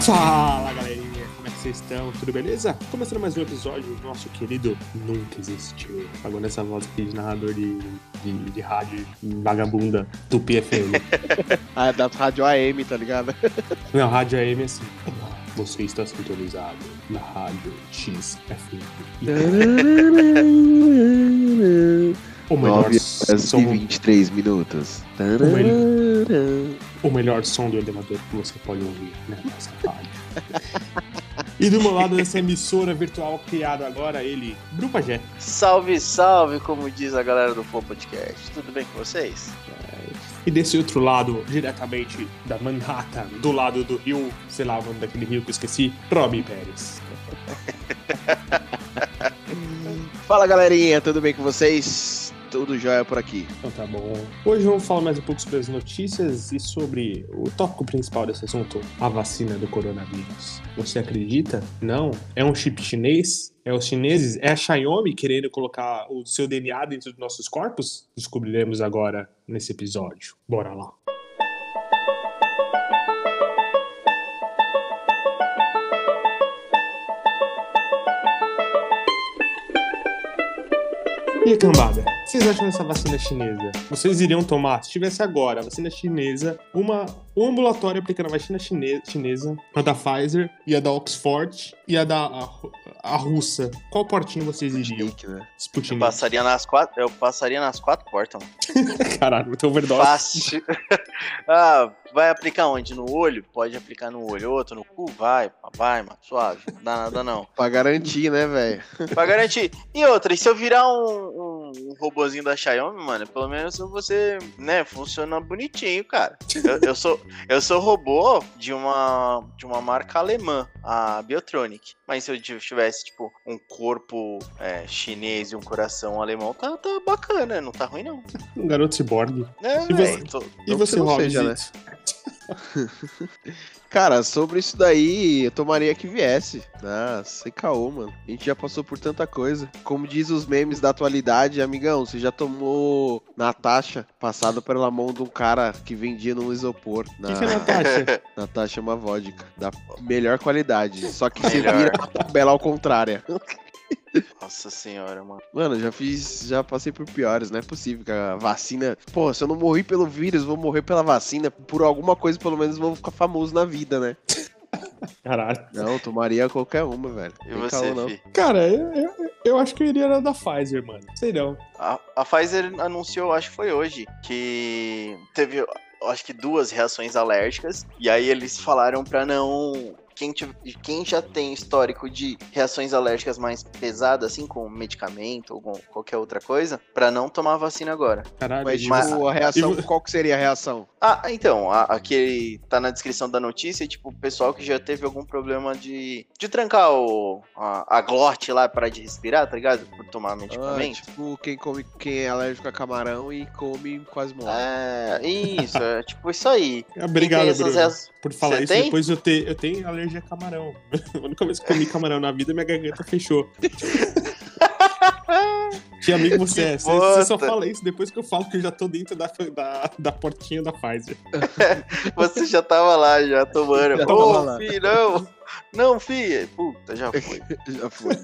Fala galerinha, como é que vocês estão? Tudo beleza? Começando mais um episódio do nosso querido Nunca Existiu. Agora essa voz aqui de narrador de, de, de rádio vagabunda do PFM. ah, da rádio AM, tá ligado? Não, rádio AM é assim. Você está sintonizado na rádio XFM. o melhor 9 som... e 23 minutos. O melhor, o melhor som do elevador que você pode ouvir nessa rádio. E do meu lado dessa emissora virtual criada agora, ele, Brupagé. Salve, salve, como diz a galera do Flow Podcast. Tudo bem com vocês? É. E desse outro lado, diretamente da Manhattan, do lado do rio, sei lá, o daquele rio que eu esqueci, Robbie Pérez. Fala galerinha, tudo bem com vocês? Tudo jóia por aqui. Então tá bom. Hoje vamos falar mais um pouco sobre as notícias e sobre o tópico principal desse assunto, a vacina do coronavírus. Você acredita? Não? É um chip chinês? É os chineses? É a Xiaomi querendo colocar o seu DNA dentro dos nossos corpos? Descobriremos agora nesse episódio. Bora lá. E cambada, que vocês acham dessa vacina chinesa? Vocês iriam tomar, se tivesse agora a vacina chinesa, uma, um ambulatório aplicando a vacina chinesa, chinesa, a da Pfizer e a da Oxford e a da a, a russa. Qual portinho vocês iriam? Sputnik, né? Sputnik. Eu passaria nas quatro, eu passaria nas quatro portas, mano. Caralho, teu overdose. Fácil. ah, vai aplicar onde? No olho? Pode aplicar no olho. Outro no cu? Vai, vai, mano. Suave. Não dá nada não. pra garantir, né, velho? pra garantir. E outra, e se eu virar um, um, um robozinho da Xiaomi, mano, pelo menos você, né, funciona bonitinho, cara. Eu, eu, sou, eu sou robô de uma, de uma marca alemã, a Biotronic. Mas se eu tivesse, tipo, um corpo é, chinês e um coração alemão, tá, tá bacana, não tá ruim, não. Um garoto ciborgue. É, e véio, você, tô, e você? Cara, sobre isso daí, eu tomaria que viesse. Ah, sem caô, mano. A gente já passou por tanta coisa. Como diz os memes da atualidade, amigão, você já tomou Natasha, passado pela mão de um cara que vendia no isopor. Na... que é Natasha? Natasha é uma vodka, da melhor qualidade. Só que você vira a tabela ao contrário. Nossa senhora, mano. Mano, já fiz, já passei por piores, não é possível que a vacina. Pô, se eu não morri pelo vírus, vou morrer pela vacina. Por alguma coisa, pelo menos, vou ficar famoso na vida, né? Caralho. Não, tomaria qualquer uma, velho. E Tem você, calma, Cara, eu, eu, eu, acho que eu iria na da Pfizer, mano. Sei não. A, a Pfizer anunciou, acho que foi hoje, que teve acho que duas reações alérgicas. E aí eles falaram para não quem, quem já tem histórico de reações alérgicas mais pesadas, assim, com medicamento ou com qualquer outra coisa, para não tomar vacina agora. Caralho, mas, tipo, mas a reação, qual que seria a reação? Ah, então, aquele tá na descrição da notícia, tipo, o pessoal que já teve algum problema de, de trancar o, a, a glote lá para de respirar, tá ligado? Por tomar medicamento. Ah, tipo, quem come, quem é alérgico a camarão e come quase morre. É, isso, é tipo isso aí. Obrigado, Bruno, por falar Você isso. Tem? Depois eu, te, eu tenho alergia alergia a camarão. A única vez que comi camarão na vida, minha garganta fechou. Que amigo você é? Você, você, só fala isso depois que eu falo que eu já tô dentro da, da, da portinha da Pfizer. você já tava lá, já tomando. Ô, oh, filho, não! Não, filho! Puta, já foi. já foi.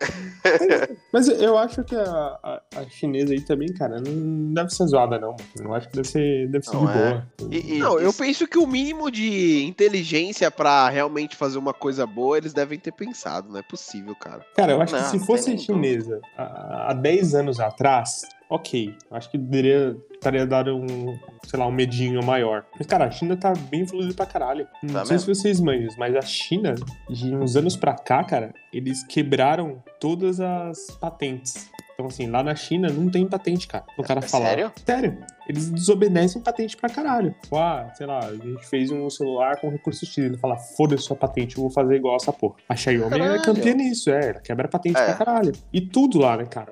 Mas eu acho que a, a, a, chinesa aí também, cara, não deve ser zoada, não. Eu acho que deve ser, deve ser de é. boa. E, e, não, eu penso que o mínimo de inteligência para realmente fazer uma coisa boa, eles devem ter pensado. Não é possível, cara. Cara, eu acho não, que se fosse chinesa há, há 10 anos atrás, ok. Acho que deveria estaria dado um, sei lá, um medinho maior. Mas, cara, a China tá bem evoluída pra caralho. Não tá sei mesmo? se vocês manjam, mas a China, de uns anos pra cá, cara, eles quebraram todas as patentes. Então, assim, lá na China não tem patente, cara. O cara é falar. Sério? Sério. Eles desobedecem patente pra caralho. Tipo, ah, sei lá, a gente fez um celular com recurso X. Ele fala, foda-se sua patente, eu vou fazer igual essa porra. A Xiaomi é caralho. é campeã nisso, é. Ela quebra patente é. pra caralho. E tudo lá, né, cara?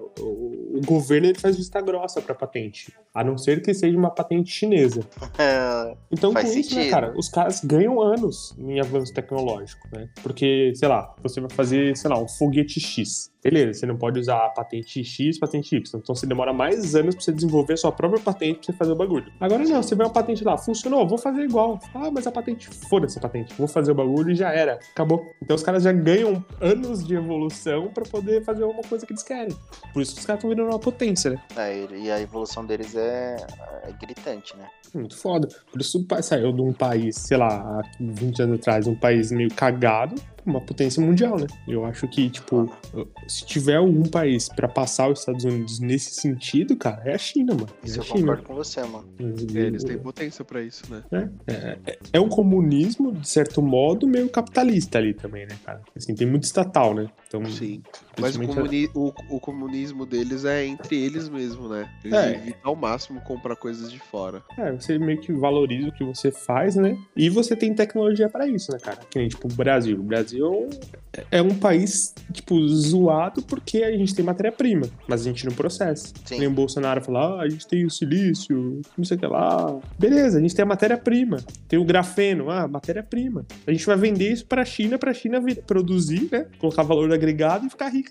Governo ele faz vista grossa pra patente. A não ser que seja uma patente chinesa. É, então, com sentido. isso, né, cara, os caras ganham anos em avanço tecnológico, né? Porque, sei lá, você vai fazer, sei lá, um foguete X beleza, você não pode usar a patente X, patente Y. Então você demora mais anos pra você desenvolver a sua própria patente pra você fazer o bagulho. Agora não, você vê uma patente lá, funcionou, vou fazer igual. Ah, mas a patente, foda-se a patente, vou fazer o bagulho e já era, acabou. Então os caras já ganham anos de evolução pra poder fazer uma coisa que eles querem. Por isso que os caras estão virando uma potência, né? É, e a evolução deles é, é gritante, né? Muito foda. Por isso saiu de um país, sei lá, há 20 anos atrás, um país meio cagado, uma potência mundial, né? Eu acho que, tipo, se tiver algum país para passar os Estados Unidos nesse sentido, cara, é a China, mano. É isso a eu China. concordo com você, mano. É, eles têm potência para isso, né? É, é, é, é, um comunismo, de certo modo, meio capitalista ali também, né, cara? Assim, tem muito estatal, né? Então, Sim. Mas o, comuni o, o, comunismo deles é entre eles mesmo, né? Eles é. evitam ao máximo comprar coisas de fora. É, você meio que valoriza o que você faz, né? E você tem tecnologia para isso, né, cara? Que nem, tipo, o Brasil. O Brasil é um país, tipo, zoado porque a gente tem matéria-prima, mas a gente não processa. Sim. Nem o Bolsonaro falar, ah, a gente tem o silício, não sei o que lá. Beleza, a gente tem a matéria-prima. Tem o grafeno, ah, matéria-prima. A gente vai vender isso pra China, pra China produzir, né? Colocar valor agregado e ficar rico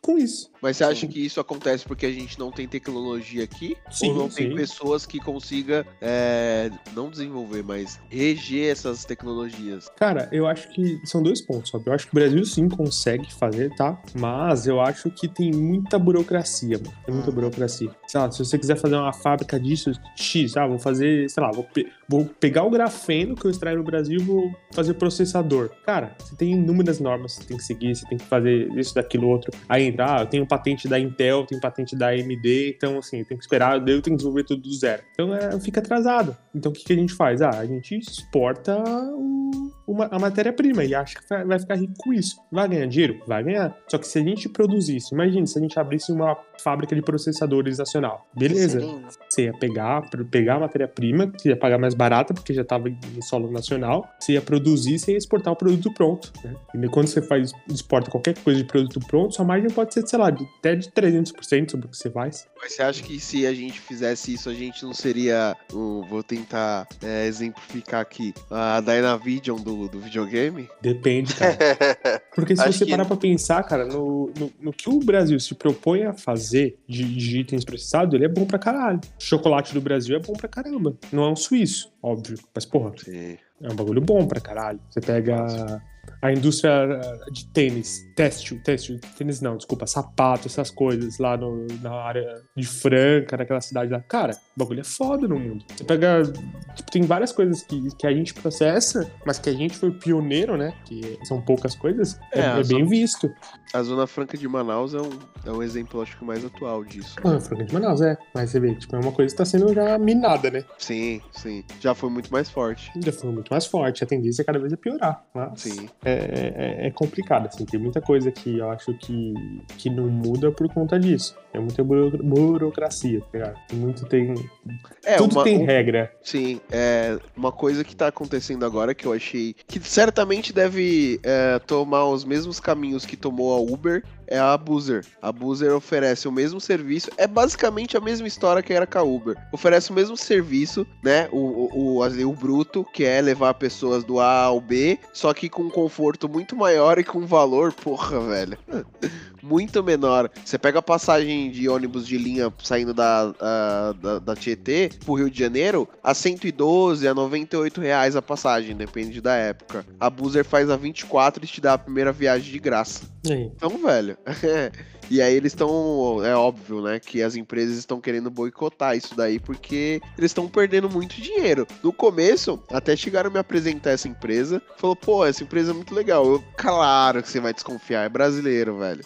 com isso. Mas você acha que isso acontece porque a gente não tem tecnologia aqui? Sim, ou não sim. tem pessoas que consiga é, não desenvolver, mas reger essas tecnologias? Cara, eu acho que são dois pontos, sabe? Eu acho que o Brasil sim consegue fazer, tá? Mas eu acho que tem muita burocracia, mano. Tem muita burocracia. Sei lá, se você quiser fazer uma fábrica disso, X, ah, vou fazer, sei lá, vou, pe vou pegar o grafeno que eu extraio no Brasil e vou fazer processador. Cara, você tem inúmeras normas que você tem que seguir, você tem que fazer isso, daquilo, outro. Aí entra, ah, eu tenho patente da Intel, tenho patente da AMD, então assim, tem que esperar, eu tenho que desenvolver tudo do zero. Então é, fica atrasado. Então o que, que a gente faz? Ah, a gente exporta o, uma, a matéria-prima e acha que vai, ficar rico com isso. Vai ganhar dinheiro? Vai ganhar. Só que se a gente produzisse, imagine se a gente abrisse uma fábrica de processadores nacional. Beleza. Você ia pegar, pegar a matéria-prima, que ia pagar mais barata, porque já estava em solo nacional. Você ia produzir, você ia exportar o produto pronto. Né? E quando você faz, exporta qualquer coisa de produto pronto, sua margem pode ser, sei lá, de, até de 300% sobre o que você faz. Mas você acha que se a gente fizesse isso, a gente não seria. Um, vou tentar é, exemplificar aqui. A Dynavision do, do videogame? Depende, cara. Porque se você parar que... pra pensar, cara, no, no, no, que o Brasil se propõe a fazer de, de itens processados, ele é bom pra caralho. Chocolate do Brasil é bom pra caramba. Não é um suíço, óbvio. Mas, porra, Sim. é um bagulho bom pra caralho. Você pega a indústria de tênis, têxtil, têxtil, tênis não, desculpa, sapato, essas coisas lá no, na área de Franca, naquela cidade lá. Cara, o bagulho é foda no mundo. Você pega, tipo, tem várias coisas que, que a gente processa, mas que a gente foi pioneiro, né? Que são poucas coisas, é, é, é bem visto. A Zona Franca de Manaus é um, é um exemplo, acho que mais atual disso. Ah, a Franca de Manaus, é. Mas você vê, tipo, é uma coisa que tá sendo já minada, né? Sim, sim. Já foi muito mais forte. Já foi muito mais forte. A tendência é cada vez é piorar. Mas... Sim. É, é, é, é, complicado, assim, tem muita coisa que eu acho que, que não muda por conta disso. É muita burocracia, tá ligado? Muito tem. É, Tudo uma, tem um, regra. Sim, é uma coisa que tá acontecendo agora que eu achei que certamente deve é, tomar os mesmos caminhos que tomou a Uber é a Boozer. A Boozer oferece o mesmo serviço, é basicamente a mesma história que era com a Uber. Oferece o mesmo serviço, né? O, o, o, o bruto, que é levar pessoas do A ao B, só que com um conforto muito maior e com valor, porra, velho. muito menor. Você pega a passagem de ônibus de linha saindo da, a, da, da Tietê pro Rio de Janeiro a 112 a 98 reais a passagem, depende da época. A Boozer faz a 24 e te dá a primeira viagem de graça. Então, velho. E aí eles estão, é óbvio, né, que as empresas estão querendo boicotar isso daí porque eles estão perdendo muito dinheiro. No começo, até chegaram a me apresentar essa empresa, falou, pô, essa empresa é muito legal. Eu, claro que você vai desconfiar, é brasileiro, velho.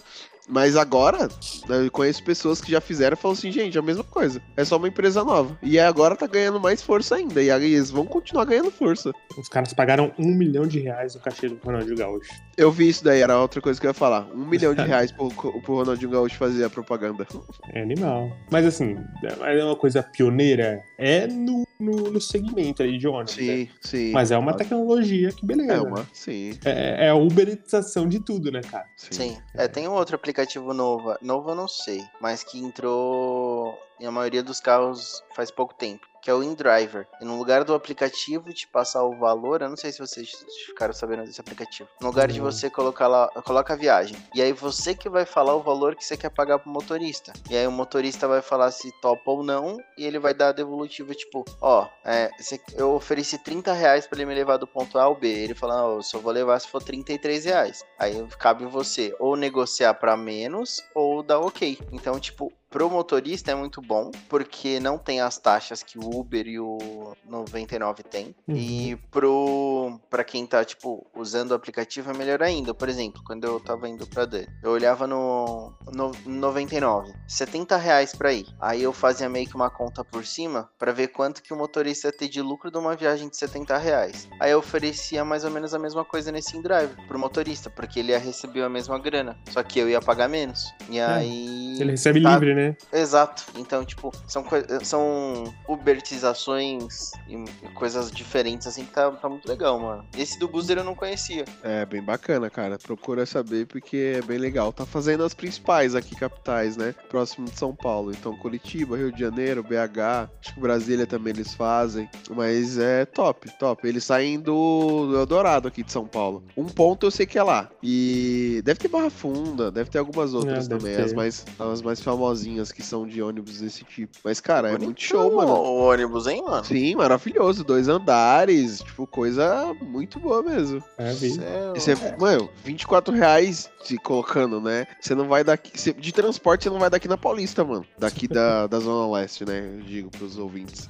Mas agora, eu conheço pessoas que já fizeram e falam assim, gente, é a mesma coisa. É só uma empresa nova. E agora tá ganhando mais força ainda. E aí eles vão continuar ganhando força. Os caras pagaram um milhão de reais no cachê do Ronaldinho Gaúcho. Eu vi isso daí, era outra coisa que eu ia falar. Um milhão de reais pro, pro Ronaldinho Gaúcho fazer a propaganda. É animal. Mas assim, é uma coisa pioneira. É no, no, no segmento aí de ônibus. Sim, né? sim. Mas é uma tecnologia que beleza. É uma, sim. É, é a uberização de tudo, né, cara? Sim. sim. É, tem um outro aplicativo aplicativo novo, novo eu não sei, mas que entrou e a maioria dos carros faz pouco tempo que é o InDriver. E no lugar do aplicativo te passar o valor, eu não sei se vocês ficaram sabendo desse aplicativo. No lugar uhum. de você colocar lá, coloca a viagem. E aí você que vai falar o valor que você quer pagar pro motorista. E aí o motorista vai falar se topa ou não, e ele vai dar a devolutiva, tipo, ó, é, eu ofereci 30 reais pra ele me levar do ponto A ao B. Ele fala, ó, só vou levar se for 33 reais. Aí cabe você ou negociar para menos ou dar ok. Então, tipo, Pro motorista é muito bom, porque não tem as taxas que o Uber e o 99 tem. Uhum. E pro para quem tá, tipo, usando o aplicativo é melhor ainda. Por exemplo, quando eu tava indo pra Dan, eu olhava no, no 99, 70 reais pra ir. Aí eu fazia meio que uma conta por cima para ver quanto que o motorista ia ter de lucro de uma viagem de 70 reais. Aí eu oferecia mais ou menos a mesma coisa nesse InDrive pro motorista, porque ele ia receber a mesma grana. Só que eu ia pagar menos. E é. aí. Ele recebe tá... livre, né? Exato. Então, tipo, são, são ubertizações e coisas diferentes, assim, que tá, tá muito legal, mano. Esse do Boozer eu não conhecia. É, bem bacana, cara. Procura saber porque é bem legal. Tá fazendo as principais aqui, capitais, né? Próximo de São Paulo. Então, Curitiba, Rio de Janeiro, BH, acho que Brasília também eles fazem. Mas é top, top. Eles saem do, do Eldorado aqui de São Paulo. Um ponto eu sei que é lá. E deve ter Barra Funda, deve ter algumas outras é, também, as mais, as mais famosinhas que são de ônibus desse tipo. Mas, cara, é muito show, mano. O ônibus, hein, mano? Sim, maravilhoso. Dois andares, tipo, coisa muito boa mesmo. É. E você, é. mano, 24 reais se colocando, né? Você não vai daqui. Cê, de transporte, você não vai daqui na Paulista, mano. Daqui da, da Zona Leste, né? Eu digo pros ouvintes.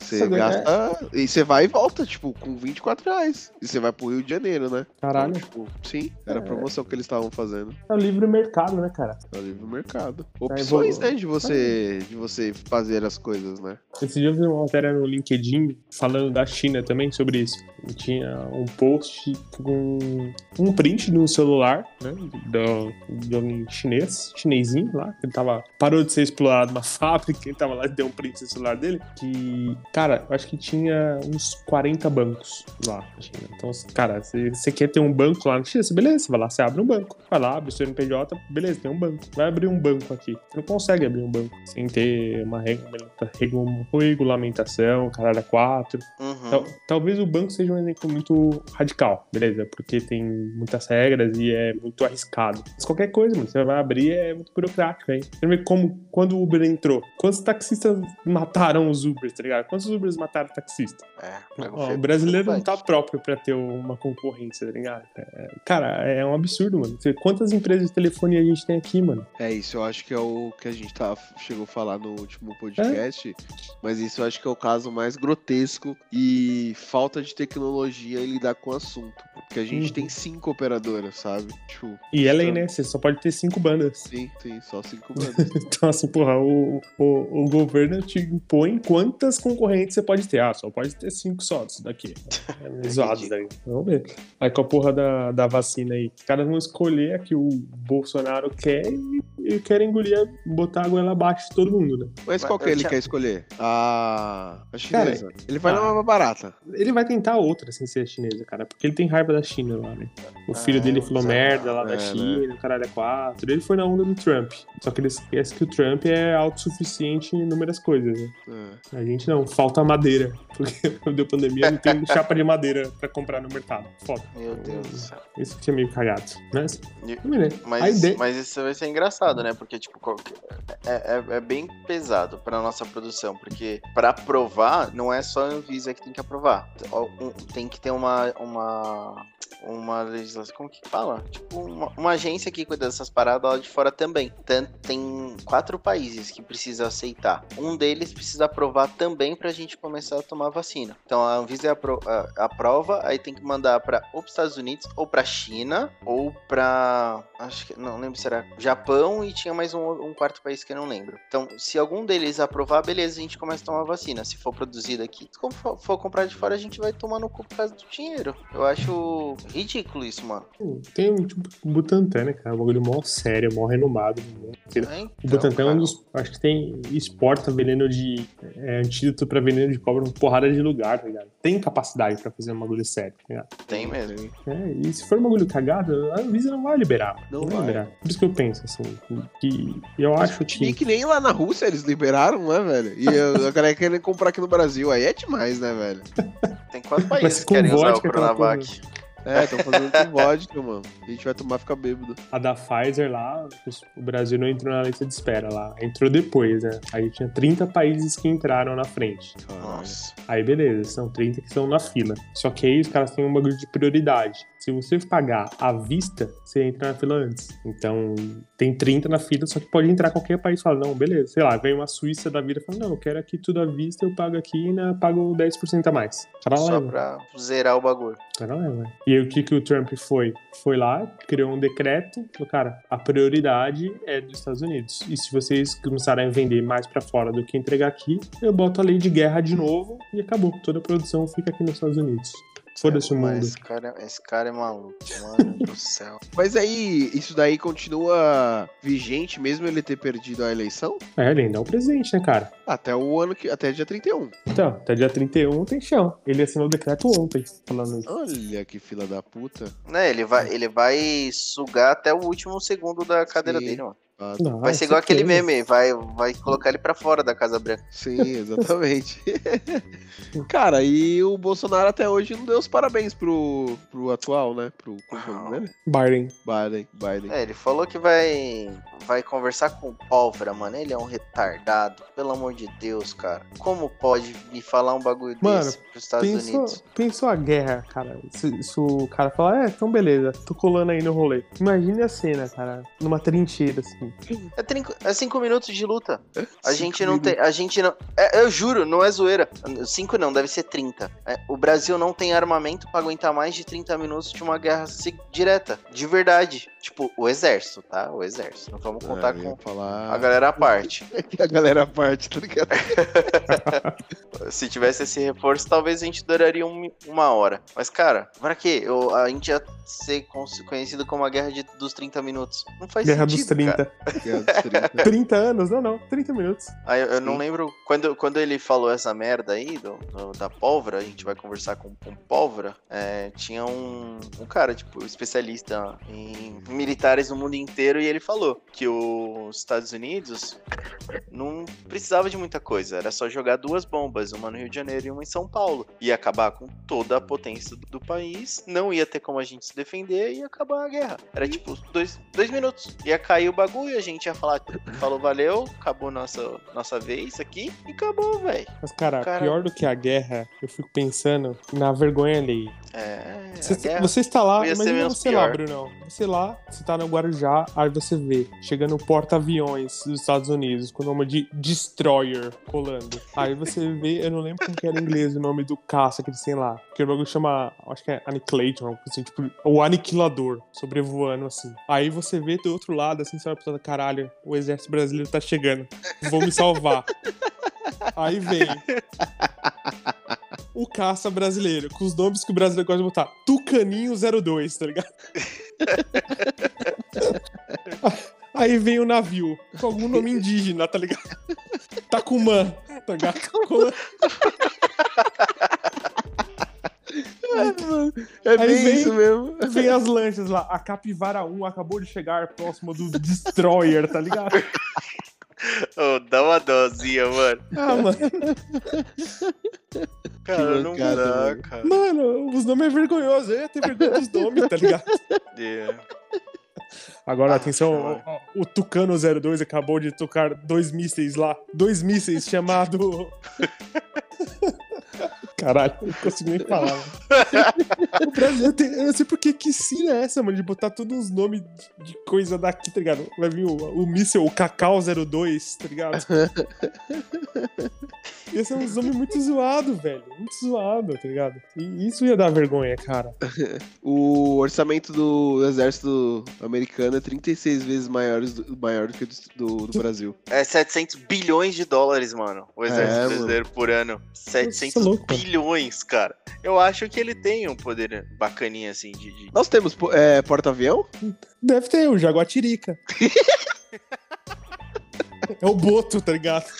Você gasta. É. E você vai e volta, tipo, com 24 reais. E você vai pro Rio de Janeiro, né? Caralho. Então, tipo, sim, era a é. promoção que eles estavam fazendo. É o livre mercado, né, cara? É o livre mercado. Opções, né, de você, de você fazer as coisas, né? Esse dia eu vi uma matéria no LinkedIn falando da China também sobre isso. tinha um post com um print no celular, né? Do, de um chinês, chinesinho lá, que ele tava. Parou de ser explorado na fábrica, ele tava lá e deu um print no celular dele. Que Cara, eu acho que tinha uns 40 bancos lá na China. Então, cara, você quer ter um banco lá na China, beleza, você vai lá, você abre um banco. Vai lá, abre o seu NPJ, beleza, tem um banco. Vai abrir um banco aqui. Você não consegue abrir um banco sem ter uma regulamentação, caralho, quatro. Uhum. Tal, talvez o banco seja um exemplo muito radical, beleza? Porque tem muitas regras e é muito arriscado. Mas qualquer coisa, mano, você vai abrir é muito burocrático, hein? Você vê como, quando o Uber entrou, quantos taxistas mataram os Ubers, tá ligado? Quantos Ubers mataram taxista? É, Ó, o brasileiro não tá próprio pra ter uma concorrência, tá ligado? É, cara, é um absurdo, mano. Quantas empresas de telefonia a gente tem aqui, mano? É, isso eu acho que é o que a gente tá, chegou a falar no último podcast, é? mas isso eu acho que é o caso mais grotesco e falta de tecnologia em lidar com o assunto. Porque a gente uhum. tem cinco operadoras, sabe? Tipo, e é lei, né? Você só pode ter cinco bandas. Sim, sim, só cinco bandas. então, assim, porra, o, o, o governo te impõe quantas concorrentes você pode ter. Ah, só pode ter cinco só disso daqui. É zoados daí. Vamos ver. Aí com a porra da, da vacina aí, os caras vão escolher a que o Bolsonaro quer e, e querem engolir, botar a goela abaixo de todo mundo, né? Mas qual que ele quer escolher? A, a chinesa. Cara, ele vai ah, numa barata. Ele vai tentar outra sem ser a chinesa, cara, porque ele tem raiva da China lá, né? O filho ah, dele falou merda lá é, da China, né? o caralho é quatro. Ele foi na onda do Trump. Só que ele esquece que o Trump é autossuficiente em inúmeras coisas, né? É. A gente não, falta madeira. Porque deu pandemia, não tem chapa de madeira pra comprar no mercado. Foda. Meu Deus do céu. Isso que é meio cagado. Mas, mas, ideia... mas isso vai ser engraçado, né? Porque, tipo, é, é, é, bem pesado pra nossa produção. Porque pra aprovar, não é só a Anvisa que tem que aprovar. Tem que ter uma, uma uma legislação, como que fala? Tipo, uma, uma, agência que cuida dessas paradas lá de fora também. Tanto, tem quatro países que precisam aceitar. Um deles precisa aprovar também pra gente começar a tomar vacina. Então a Anvisa apro aprova, aí tem que mandar para ou pros Estados Unidos, ou pra China, ou pra. Acho que. Não lembro se era Japão e tinha mais um, um quarto país que eu não lembro. Então, se algum deles aprovar, beleza, a gente começa a tomar vacina. Se for produzida aqui. Se for, for comprar de fora, a gente vai tomar no cu por causa do dinheiro. Eu acho ridículo isso, mano. Tem um tipo Butantan, né, cara? Um bagulho mó sério, mó renomado no mundo. É, então, o Butantan é um dos. Acho que tem. exporta veneno de. É, antídoto pra veneno de cobra uma porrada de lugar, tá ligado? Tem capacidade pra fazer um bagulho sério, tá ligado? Tem mesmo. É, e se for um bagulho cagado, a Anvisa não vai liberar. Não, não vai liberar. Por isso que eu penso, assim. Que eu acho que. Nem que nem lá na Rússia eles liberaram, né, velho? E a galera querendo comprar aqui no Brasil. Aí é demais, né, velho? Tem quatro países que querem usar o Coronavac. É, estão fazendo com vodka, mano. A gente vai tomar ficar bêbado. A da Pfizer lá, o Brasil não entrou na lista de espera lá. Entrou depois, né? Aí tinha 30 países que entraram na frente. Nossa. Aí beleza, são 30 que estão na fila. Só que aí os caras têm um bagulho de prioridade. Se você pagar à vista, você entra na fila antes. Então, tem 30 na fila, só que pode entrar qualquer país e falar, não, beleza. Sei lá, vem uma Suíça da vida e fala, não, eu quero aqui tudo à vista, eu pago aqui e né, pago 10% a mais. Cara, só leva. pra zerar o bagulho. Cara, leva. E aí o que, que o Trump foi? Foi lá, criou um decreto, falou, cara, a prioridade é dos Estados Unidos. E se vocês começarem a vender mais para fora do que entregar aqui, eu boto a lei de guerra de novo e acabou. Toda a produção fica aqui nos Estados Unidos. Foda-se o mundo. Esse cara, esse cara é maluco, mano do céu. Mas aí, isso daí continua vigente mesmo ele ter perdido a eleição? É, ele ainda é o presidente, né, cara? Até o ano que. Até dia 31. Então, até dia 31 tem chão. Ele assinou o decreto ontem, falando isso. Olha que fila da puta. Né, ele vai, ele vai sugar até o último segundo da cadeira Sim. dele, mano. Não, vai ser igual aquele meme, vai, vai colocar ele pra fora da Casa Branca. Sim, exatamente. Cara, e o Bolsonaro até hoje não deu os parabéns pro, pro atual, né? Pro como Biden. Biden, Biden. É, ele falou que vai, vai conversar com o Pólvora, mano. Ele é um retardado. Pelo amor de Deus, cara. Como pode me falar um bagulho mano, desse pros Estados pensou, Unidos? Pensou a guerra, cara. Se, se, o cara falar, é, então beleza, tô colando aí no rolê. Imagine a cena, cara, numa trincheira, assim. É, trinco, é cinco minutos de luta. A gente não tem. A gente não. É, eu juro, não é zoeira. Cinco não, deve ser 30. É, o Brasil não tem armamento para aguentar mais de 30 minutos de uma guerra direta. De verdade. Tipo, o exército, tá? O exército. Não vamos contar com falar... a galera à parte. a galera à parte, tá ligado? Se tivesse esse reforço, talvez a gente duraria um, uma hora. Mas, cara, pra quê? Eu, a gente ia ser conhecido como a guerra de, dos 30 minutos. Não faz guerra sentido. Guerra dos 30. Guerra dos 30. 30 anos? Não, não. 30 minutos. Aí eu, eu não lembro. Quando, quando ele falou essa merda aí do, do da pólvora, a gente vai conversar com, com pólvora. É, tinha um, um cara, tipo, especialista em militares no mundo inteiro e ele falou que os Estados Unidos não precisava de muita coisa, era só jogar duas bombas, uma no Rio de Janeiro e uma em São Paulo, ia acabar com toda a potência do, do país, não ia ter como a gente se defender e ia acabar a guerra. Era tipo dois, dois minutos, ia cair o bagulho, a gente ia falar, falou valeu, acabou nossa, nossa vez aqui e acabou, velho. Mas cara, cara, pior do que a guerra, eu fico pensando na vergonha ali. É, você, você está lá, imagina você pior. lá, Bruno. Você lá, você tá no Guarujá, aí você vê, chegando no porta-aviões dos Estados Unidos, com o nome de Destroyer colando. Aí você vê, eu não lembro como que era em inglês o nome do caça que eles têm lá. Que o bagulho chama, acho que é Annihilator, assim, tipo, o aniquilador, sobrevoando assim. Aí você vê do outro lado, assim, você vai pensando, caralho, o exército brasileiro tá chegando, vou me salvar. Aí vem o caça brasileiro, com os nomes que o brasileiro gosta de botar. Tucaninho 02, tá ligado? Aí vem o navio, com algum nome indígena, tá ligado? Tacumã, tá ligado? É bem vem, isso mesmo. Vem as lanchas lá. A Capivara 1 acabou de chegar próximo do Destroyer, tá ligado? Oh, dá uma dosinha, mano. Ah, mano. Cara, não dá, cara. Mano, os nomes é vergonhoso. Eu ia ter vergonha dos nomes, tá ligado? Yeah. Agora, ah, atenção, o, o, Tucano 02 acabou de tocar dois mísseis lá. Dois mísseis chamado. Caralho, não consigo nem falar. o Brasil tem. Eu não sei por que que ensina é essa, mano, de botar todos os nomes de coisa daqui, tá ligado? Vai vir o, o míssel, o Cacau 02, tá ligado? Esse é um nome muito zoado, velho. Muito zoado, tá ligado? E isso ia dar vergonha, cara. o orçamento do exército americano é 36 vezes maior, maior do que do, do, do Brasil. É 700 bilhões de dólares, mano. O exército é, brasileiro por ano. 700 é bilhões milhões, cara. Eu acho que ele tem um poder bacaninha, assim, de... de... Nós temos é, porta-avião? Deve ter, o Jaguatirica. é o Boto, tá ligado?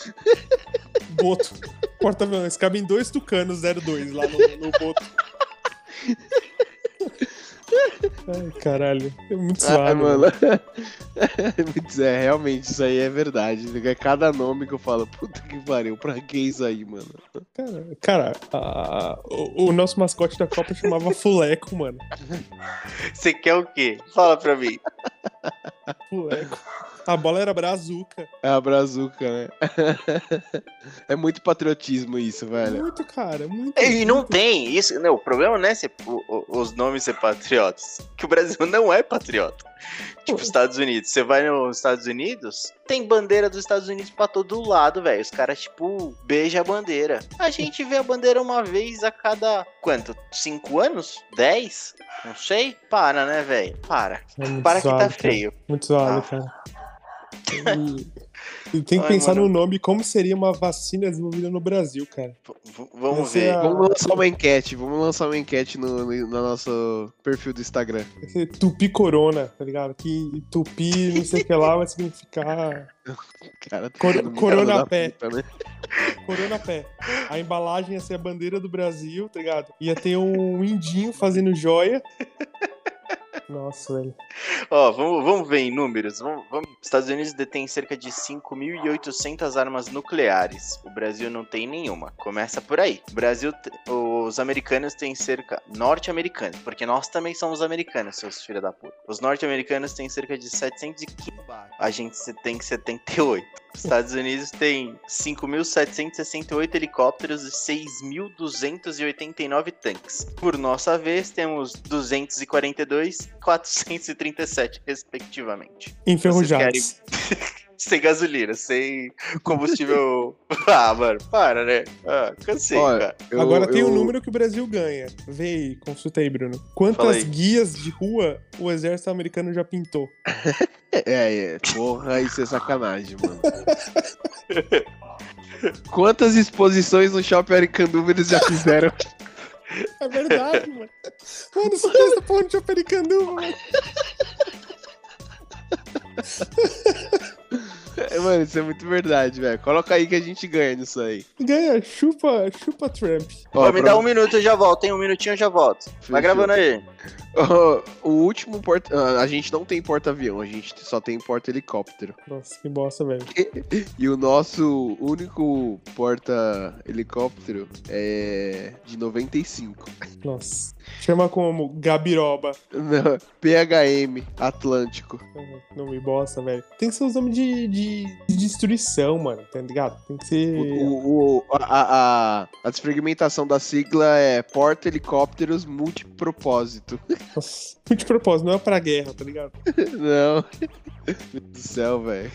Boto. Porta-avião. Eles cabem dois tucanos 02 lá no, no Boto. Ai, caralho. É muito suave. Ah, mano. é, realmente, isso aí é verdade. É cada nome que eu falo, puta que pariu, pra que isso aí, mano? Cara, cara a, o, o, nosso mascote da Copa chamava Fuleco, mano. Você quer o quê? Fala pra mim. Fuleco. A bola era brazuca. É a brazuca, né? é muito patriotismo isso, velho. Muito, cara, muito. E não tem isso. Não, o problema não é ser, o, os nomes ser patriotas. Que o Brasil não é patriota. Tipo, Estados Unidos. Você vai nos Estados Unidos, tem bandeira dos Estados Unidos pra todo lado, velho. Os caras, tipo, beija a bandeira. A gente vê a bandeira uma vez a cada. Quanto? Cinco anos? Dez? Não sei. Para, né, velho? Para. É Para suave, que tá feio. Muito suave, ah. cara. E, tem que Ai, pensar mano. no nome, como seria uma vacina desenvolvida no Brasil, cara. V vamos ver. A... Vamos lançar uma enquete, vamos lançar uma enquete no, no, no nosso perfil do Instagram. Tupi Corona, tá ligado? Que Tupi, não sei o que lá, vai significar. Cara, tá Cor corona pé. Puta, né? Corona pé. A embalagem ia ser a bandeira do Brasil, tá ligado? Ia ter um indinho fazendo joia. Nossa, velho. Ó, vamos, vamos ver em números. Vamos, vamos. Estados Unidos detém cerca de 5.800 armas nucleares. O Brasil não tem nenhuma. Começa por aí. O Brasil, os americanos têm cerca. Norte-americanos, porque nós também somos americanos, seus filhos da puta. Os norte-americanos têm cerca de 715. A gente tem 78. Estados Unidos tem 5.768 helicópteros e 6.289 tanques. Por nossa vez, temos 242 e 437, respectivamente. Enferrujados. sem gasolina, sem combustível. ah, mano, para, né? Ah, cansei, Olha, cara. Eu, Agora eu... tem o um número que o Brasil ganha. Vê aí, consulta aí, Bruno. Quantas guias de rua o exército americano já pintou? é, é. Porra, isso é sacanagem, mano. Quantas exposições no Shopping Aricanduva eles já fizeram? É verdade, mano. Mano, você pensa porra no Shopping Aricanduva, mano. Mano, isso é muito verdade, velho. Coloca aí que a gente ganha nisso aí. Ganha, chupa, chupa Trump. Ó, me dá um minuto eu já volto, tem um minutinho eu já volto. Fechou. Vai gravando aí. o último porta. Ah, a gente não tem porta-avião, a gente só tem porta-helicóptero. Nossa, que bosta, velho. e o nosso único porta-helicóptero é de 95. Nossa. Chama como Gabiroba. Não, PHM Atlântico. Não me bosta, velho. Tem que ser os nomes de, de, de, destruição, mano, tá ligado? Tem que ser. O, o, a, a, a desfragmentação da sigla é Porta Helicópteros Multipropósito. Nossa, multipropósito, não é pra guerra, tá ligado? não. Meu Deus do céu, velho.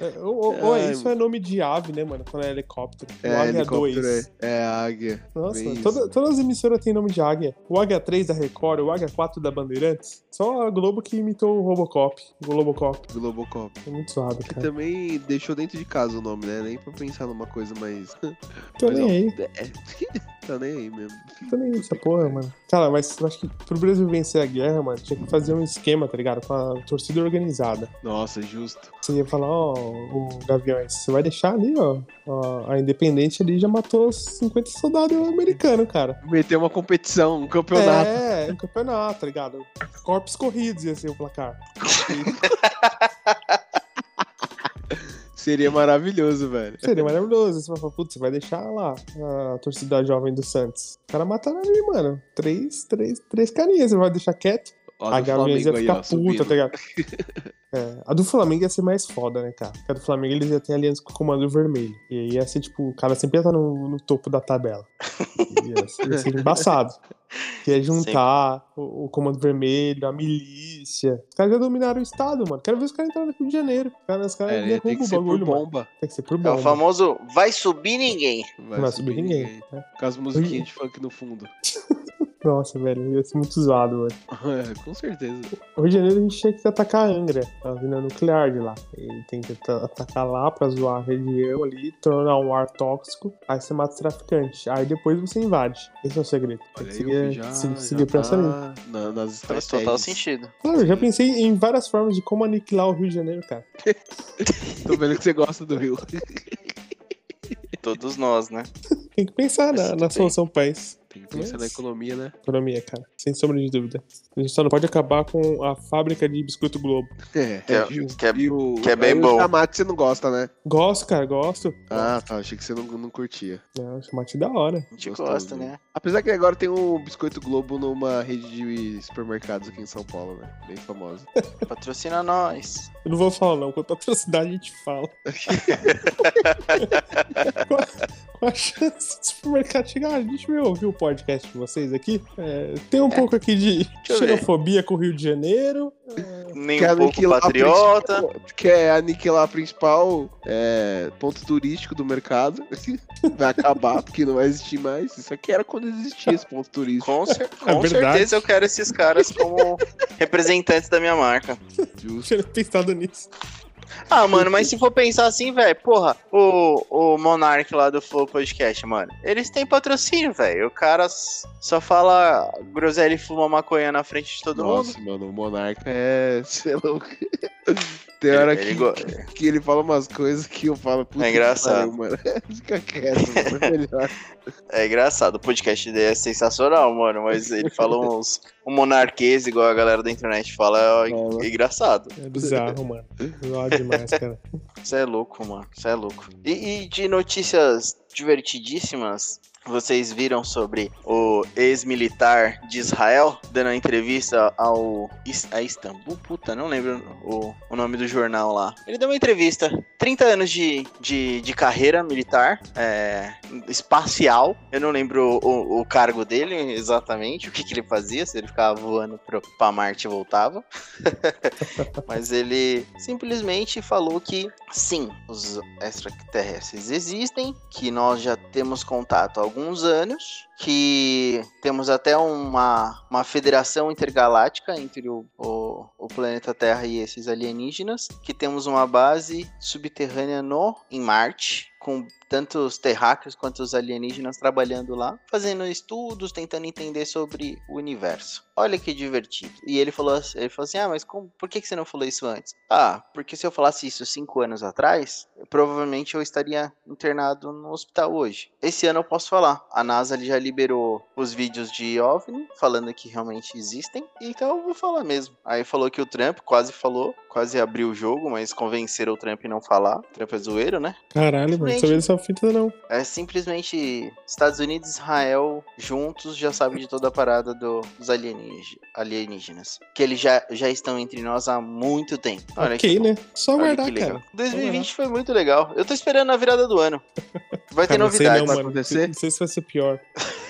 É, ou, ou é, isso é nome de ave, né, mano? Quando é helicóptero. O é, Águia 2. É, é águia. Nossa, toda, todas as emissoras têm nome de águia. O Águia 3 da Record, o Águia 4 da Bandeirantes. Só a Globo que imitou o Robocop. O Globocop. Globocop. É muito suave, cara. E também deixou dentro de casa o nome, né? Nem pra pensar numa coisa mais. Tô nem aí. É. tá nem aí mesmo. Tô nem aí essa porra, mano. Cara, mas eu acho que pro Brasil vencer a guerra, mano, tinha que fazer um esquema, tá ligado? Com a torcida organizada. Nossa, justo. Você ia falar, ó, o Gaviões, você vai deixar ali, ó, ó, a Independente ali já matou 50 soldados americanos, cara. Meter uma competição, um campeonato. É, um campeonato, tá ligado? Corpos corridos ia ser o placar. Seria maravilhoso, velho. Seria maravilhoso. Você vai falar, putz, você vai deixar lá a torcida jovem do Santos. O cara mataram ali, mano. Três, três, três carinhas. Você vai deixar quieto? Ó, a Gaviões ia ficar puta, tá ligado? É, a do Flamengo ia ser mais foda, né, cara? Porque a do Flamengo eles ia ter aliança com o comando vermelho. E aí ia ser, tipo, o cara sempre ia estar no, no topo da tabela. Ia, ia ser embaçado. Ia juntar o, o, comando vermelho, a milícia. Os caras já dominaram o estado, mano. Quero ver os caras entrando no Rio de Janeiro. Cara, os caras é, tem que ser bagulho, por bomba. Mano. Tem que ser por bomba. É o famoso vai subir ninguém. Vai, vai subir, subir, ninguém. ninguém. É. Com as musiquinhas de funk no fundo. Nossa, velho, ia ser muito zoado, velho. É, com certeza. O Rio de Janeiro a gente tinha que atacar a Angra, a usina nuclear de lá. Ele tem que atacar lá pra zoar a região ali, tornar um ar tóxico, aí você mata os traficantes. Aí depois você invade. Esse é o segredo. Tem que seguir, já, seguir, seguir pra essa linha. Na, nas Faz total sentido. Claro, eu já pensei em várias formas de como aniquilar o Rio de Janeiro, cara. Tô vendo que você gosta do Rio. Todos nós, né? Tem que pensar na, na solução país. Tem que pensar Mas... na economia, né? Economia, cara. Sem sombra de dúvida. A gente só não pode acabar com a fábrica de biscoito Globo. É, que é, justo. Que é, o, que é bem bom. O chamate você não gosta, né? Gosto, cara, gosto. Ah, tá. Achei que você não, não curtia. Não, o chamate é da hora. A gente Gostoso, gosta, né? Apesar que agora tem um biscoito Globo numa rede de supermercados aqui em São Paulo, né? Bem famosa. Patrocina nós. Eu não vou falar, não. Quando patrocinar, a gente fala. com a chance do supermercado chegar, ah, deixa eu ouvir o podcast de vocês aqui. É, tem um é. pouco aqui de xenofobia com o Rio de Janeiro. É... Nem quer um pouco patriota. Quer aniquilar a principal é, ponto turístico do mercado. vai acabar, porque não vai existir mais. Isso aqui era quando existia esse ponto turístico. Com, cer é com certeza eu quero esses caras como representantes da minha marca. Justo. Eu pensado nisso. Ah, mano, mas se for pensar assim, velho, porra, o, o Monark lá do Flow Podcast, mano, eles têm patrocínio, velho. O cara só fala groselha e fuma maconha na frente de todo Nossa, mundo. Nossa, mano, o Monark é. Sei lá. Tem hora ele, que, ele... que ele fala umas coisas que eu falo. É engraçado. mano. Fica quieto, mano. É melhor. É engraçado. O podcast dele é sensacional, mano. Mas ele fala uns. Um monarquês, igual a galera da internet fala. É, é engraçado. É bizarro, mano. Bizarro demais, cara. Isso é louco, mano. Isso é louco. E, e de notícias divertidíssimas, vocês viram sobre o ex-militar de Israel dando a entrevista ao a Istambul, puta, não lembro o, o nome do jornal lá. Ele deu uma entrevista, 30 anos de, de, de carreira militar, é, espacial. Eu não lembro o, o, cargo dele exatamente, o que, que ele fazia, se ele ficava voando pro, pra Marte e voltava. Mas ele simplesmente falou que sim, os extraterrestres existem, que nós já temos contato há alguns anos, que temos até uma, uma federação intergaláctica entre o, o, o, planeta Terra e esses alienígenas, que temos uma base subterrânea no em Marte, com tanto os terráqueos quanto os alienígenas trabalhando lá, fazendo estudos, tentando entender sobre o universo. Olha que divertido. E ele falou, ele falou assim: Ah, mas como, por que, que você não falou isso antes? Ah, porque se eu falasse isso cinco anos atrás, provavelmente eu estaria internado no hospital hoje. Esse ano eu posso falar. A NASA já liberou os vídeos de OVNI, falando que realmente existem, então eu vou falar mesmo. Aí falou que o Trump quase falou, quase abriu o jogo, mas convenceram o Trump não falar. O Trump é zoeiro, né? Caralho, mano, sabia dessa fita não. É simplesmente Estados Unidos e Israel juntos já sabem de toda a parada do, dos alienígenas. Que eles já, já estão entre nós há muito tempo. Olha ok, né? Só aguardar, cara. 2020 foi muito legal. Eu tô esperando a virada do ano. Vai ter novidade. Não, vai acontecer? Não sei se vai ser pior.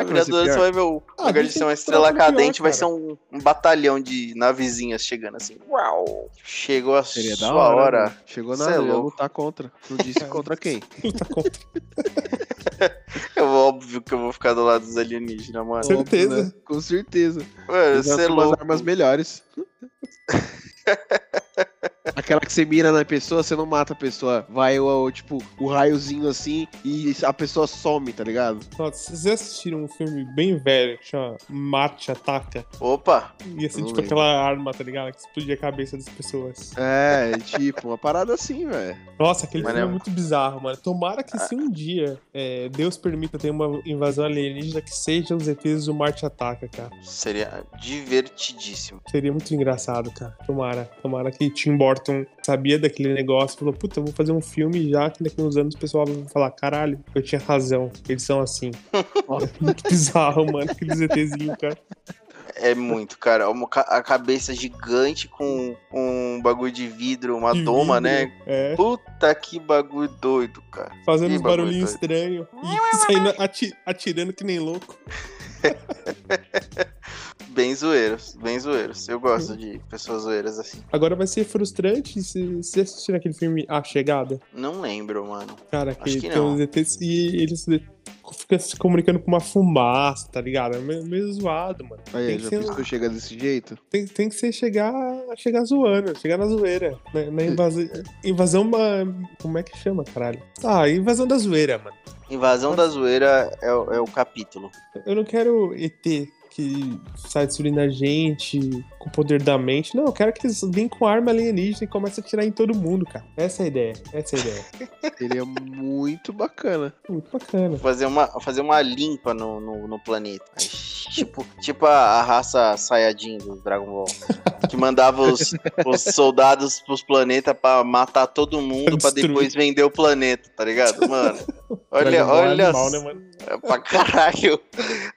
A criadora vai ver o ah, lugar de ser uma estrela cadente, pior, vai ser um, um, batalhão de navezinhas chegando assim. Uau! Chegou a Seria sua hora. hora. Chegou na hora, é lutar contra. Não disse contra quem? lutar contra. vou, óbvio que eu vou ficar do lado dos alienígenas, mano. Certeza. Né? Com certeza. Mano, você é louco. armas melhores. Aquela que você mira na pessoa, você não mata a pessoa. Vai o, tipo, o raiozinho assim e a pessoa some, tá ligado? Nossa, vocês assistiram um filme bem velho que chama Marte Ataca? Opa! E assim, tipo, aquela arma, tá ligado? Que explodia a cabeça das pessoas. É, tipo, uma parada assim, velho. Nossa, aquele filme é muito bizarro, mano. Tomara que se um dia é, Deus permita ter uma invasão alienígena que seja os ETs do Marte Ataca, cara. Seria divertidíssimo. Seria muito engraçado, cara. Tomara. Tomara que Tim Burton sabia daquele negócio falou: Puta, eu vou fazer um filme já que daqui uns anos o pessoal vai falar: Caralho, eu tinha razão. Eles são assim. Ó, muito bizarro, mano. Aqueles ETzinhos, cara. É muito, cara. Uma, a cabeça gigante com um bagulho de vidro, uma de doma, vidro, né? É. Puta que bagulho doido, cara. Fazendo uns barulhinhos estranhos. E saindo ati atirando que nem louco. bem zoeiros, bem zoeiros. Eu gosto de pessoas zoeiras assim. Agora vai ser frustrante se, se assistir aquele filme A Chegada. Não lembro, mano. Cara, que, Acho que não. ETs, e eles fica se comunicando com uma fumaça, tá ligado? É meio, zoado, mano. Aí, tem já que ser... chega desse jeito? Tem, tem que ser chegar, chegar zoando, chegar na zoeira. Na, na invasão. invasão. Como é que chama, caralho? Ah, invasão da zoeira, mano. Invasão da zoeira é, é o capítulo. Eu não quero ET que sai destruindo a gente com o poder da mente. Não, eu quero que eles venham com arma alienígena e comecem a atirar em todo mundo, cara. Essa é a ideia. Essa é a ideia. Seria muito bacana. Muito bacana. Fazer uma, fazer uma limpa no, no, no planeta. tipo, tipo a, a raça Saiyajin do Dragon Ball. que mandava os, os soldados pros planetas pra matar todo mundo pra depois vender o planeta, tá ligado? Mano. Olha, olha. Animal, né, mano? É pra caralho.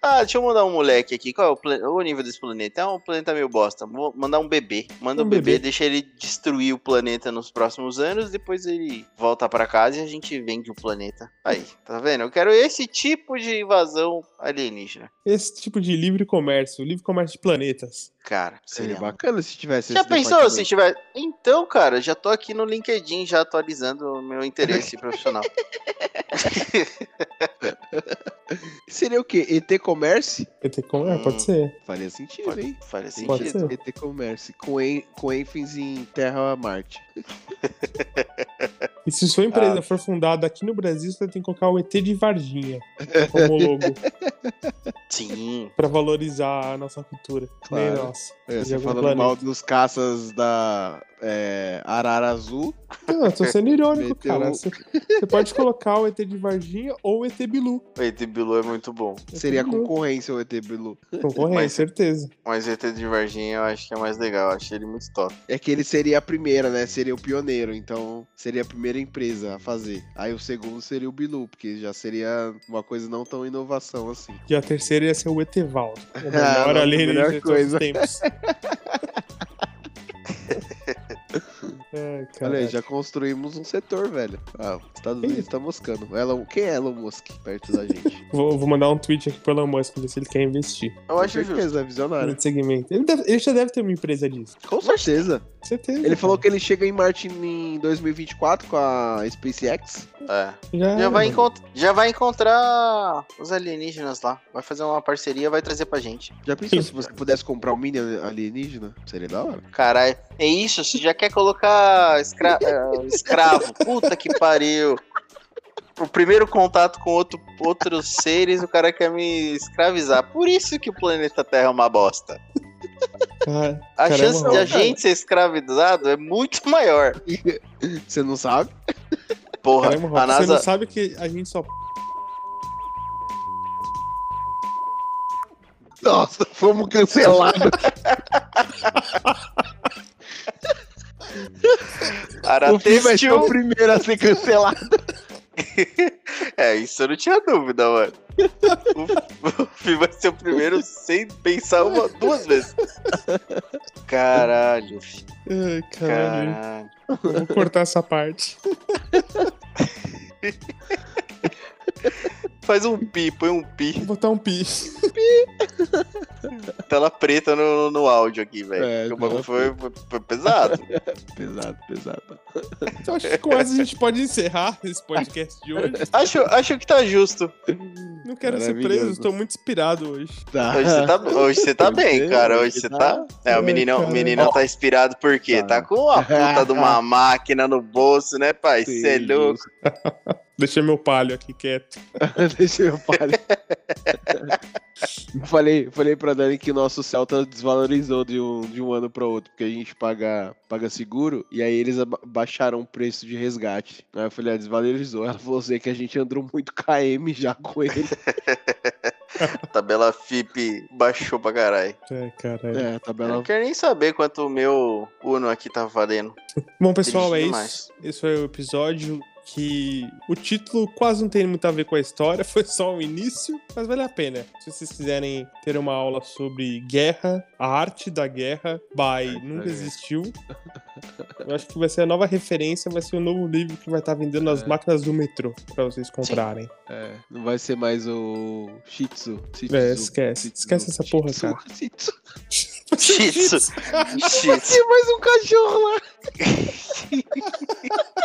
Ah, deixa eu mandar um moleque aqui. Qual é o, plan... o nível desse planeta? É um planeta meio bosta. Vou mandar um bebê. Manda um, um bebê, bebê, deixa ele destruir o planeta nos próximos anos. Depois ele volta pra casa e a gente vende o planeta. Aí, tá vendo? Eu quero esse tipo de invasão alienígena. Esse tipo de livre comércio. Livre comércio de planetas. Cara, seria bacana se tivesse Já pensou se tiver? Então, cara, já tô aqui no LinkedIn já atualizando o meu interesse profissional. Seria o quê? ET Commerce? ET Commerce, hum, pode ser. Faria sentido, pode, hein? Faria sentido. Pode ser. ET Commerce, com, en, com ênfase em Terra Marte. E se sua empresa ah. for fundada aqui no Brasil, você tem que colocar o ET de Varginha como logo. Sim. Pra valorizar a nossa cultura. Claro. Nem nossa. É, você falando planeta. mal dos caças da é, Arara Azul. Não, tô sendo irônico, cara. Você, você, pode colocar o ET de Varginha ou o ET Bilu. O ET Bilu é muito bom. Seria Bilu. concorrência o ET Bilu. Concorrência, mas, certeza. Mas o ET de Varginha eu acho que é mais legal. Eu achei ele muito top. É que ele seria a primeira, né? Seria o pioneiro. Então seria a primeira empresa a fazer. Aí o segundo seria o Bilu, porque já seria uma coisa não tão inovação assim. E a terceira ia ser o Etevaldo. O melhor ah, alienígena de todos os tempos. É, Olha aí, já construímos um setor, velho. Ah, os Estados Unidos tá moscando. Elon, quem é Elon Musk perto da gente? vou, vou mandar um tweet aqui pro Elon Musk ver se ele quer investir. Eu acho que é visionário. segmento. Ele, deve, ele já deve ter uma empresa disso. Com certeza. Certeza. Ele falou que ele chega em Marte em 2024 com a SpaceX. É. Já, já, vai já vai encontrar os alienígenas lá. Vai fazer uma parceria, vai trazer pra gente. Já pensou se você pudesse comprar um mini alienígena? Seria da hora. Caralho, é isso? Você já quer colocar escra uh, escravo? Puta que pariu. O primeiro contato com outro, outros seres, o cara quer me escravizar. Por isso que o planeta Terra é uma bosta. Cara, a caramba, chance de a gente ser escravizado é muito maior. Você não sabe? Porra, Caramba, a NASA... Você não sabe que a gente só... Nossa, fomos cancelados. o Fih vai ser o primeiro a ser cancelado. é, isso eu não tinha dúvida, mano. O, o Fih vai ser o primeiro sem pensar uma, duas vezes. Caralho, Ai, caralho. caralho. Vou cortar essa parte. Faz um pi, põe um pi. Vou botar um pi. Pi. Tela preta no, no áudio aqui, velho. É, o foi, foi, foi, pesado. pesado, pesado. Então acho que com essa a gente pode encerrar esse podcast de hoje. Acho, acho que tá justo. Não quero ser preso, estou muito inspirado hoje. Tá. Hoje você tá, hoje você tá bem, cara. Hoje você tá. É, o menino, o menino tá inspirado por quê? Tá, tá com a puta de uma máquina no bolso, né, pai? Você é louco. Deixa meu palho aqui quieto. Deixa meu palho. falei, falei pra Dani que o nosso Celta desvalorizou de um, de um ano para outro, porque a gente paga, paga seguro, e aí eles baixaram o preço de resgate. Aí eu falei, ah, desvalorizou. Ela falou assim que a gente andou muito KM já com ele. tabela FIP baixou pra caralho. É, caralho. É, tabela... Eu não quero nem saber quanto o meu Uno aqui tá valendo. Bom, pessoal, é isso. Esse foi o episódio que o título quase não tem muito a ver com a história, foi só o início, mas vale a pena. Se vocês quiserem ter uma aula sobre guerra, a arte da guerra, by Nunca Existiu, eu acho que vai ser a nova referência, vai ser o novo livro que vai estar vendendo nas é. máquinas do metrô para vocês comprarem. É, não vai ser mais o Shih Tzu. é, esquece. Shih esquece essa porra, cara. Shih Tzu. Shih Tzu. Vai ser mais um cachorro lá.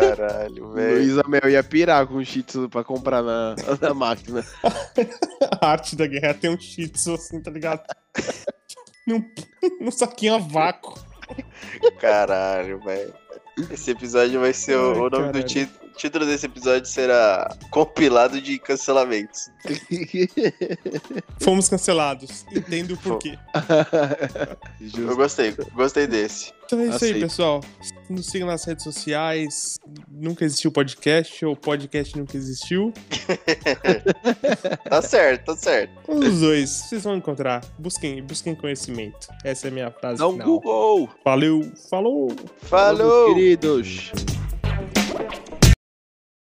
Caralho, velho. Luísa Mel ia pirar com o Shih Tzu pra comprar na, na máquina. a arte da guerra tem um Shih Tzu assim, tá ligado? num, num saquinho a vácuo. Caralho, velho. Esse episódio vai ser Ai, o, o, nome caralho. do título. O título desse episódio será Compilado de Cancelamentos. Fomos cancelados. Entendo o porquê. Eu gostei, gostei desse. Então é isso Aceito. aí, pessoal. Nos sigam nas redes sociais. Nunca existiu podcast, ou podcast nunca existiu. tá certo, tá certo. Os dois, vocês vão encontrar. Busquem, busquem conhecimento. Essa é a minha frase. Um final. Google. Valeu, falou. Falou, queridos.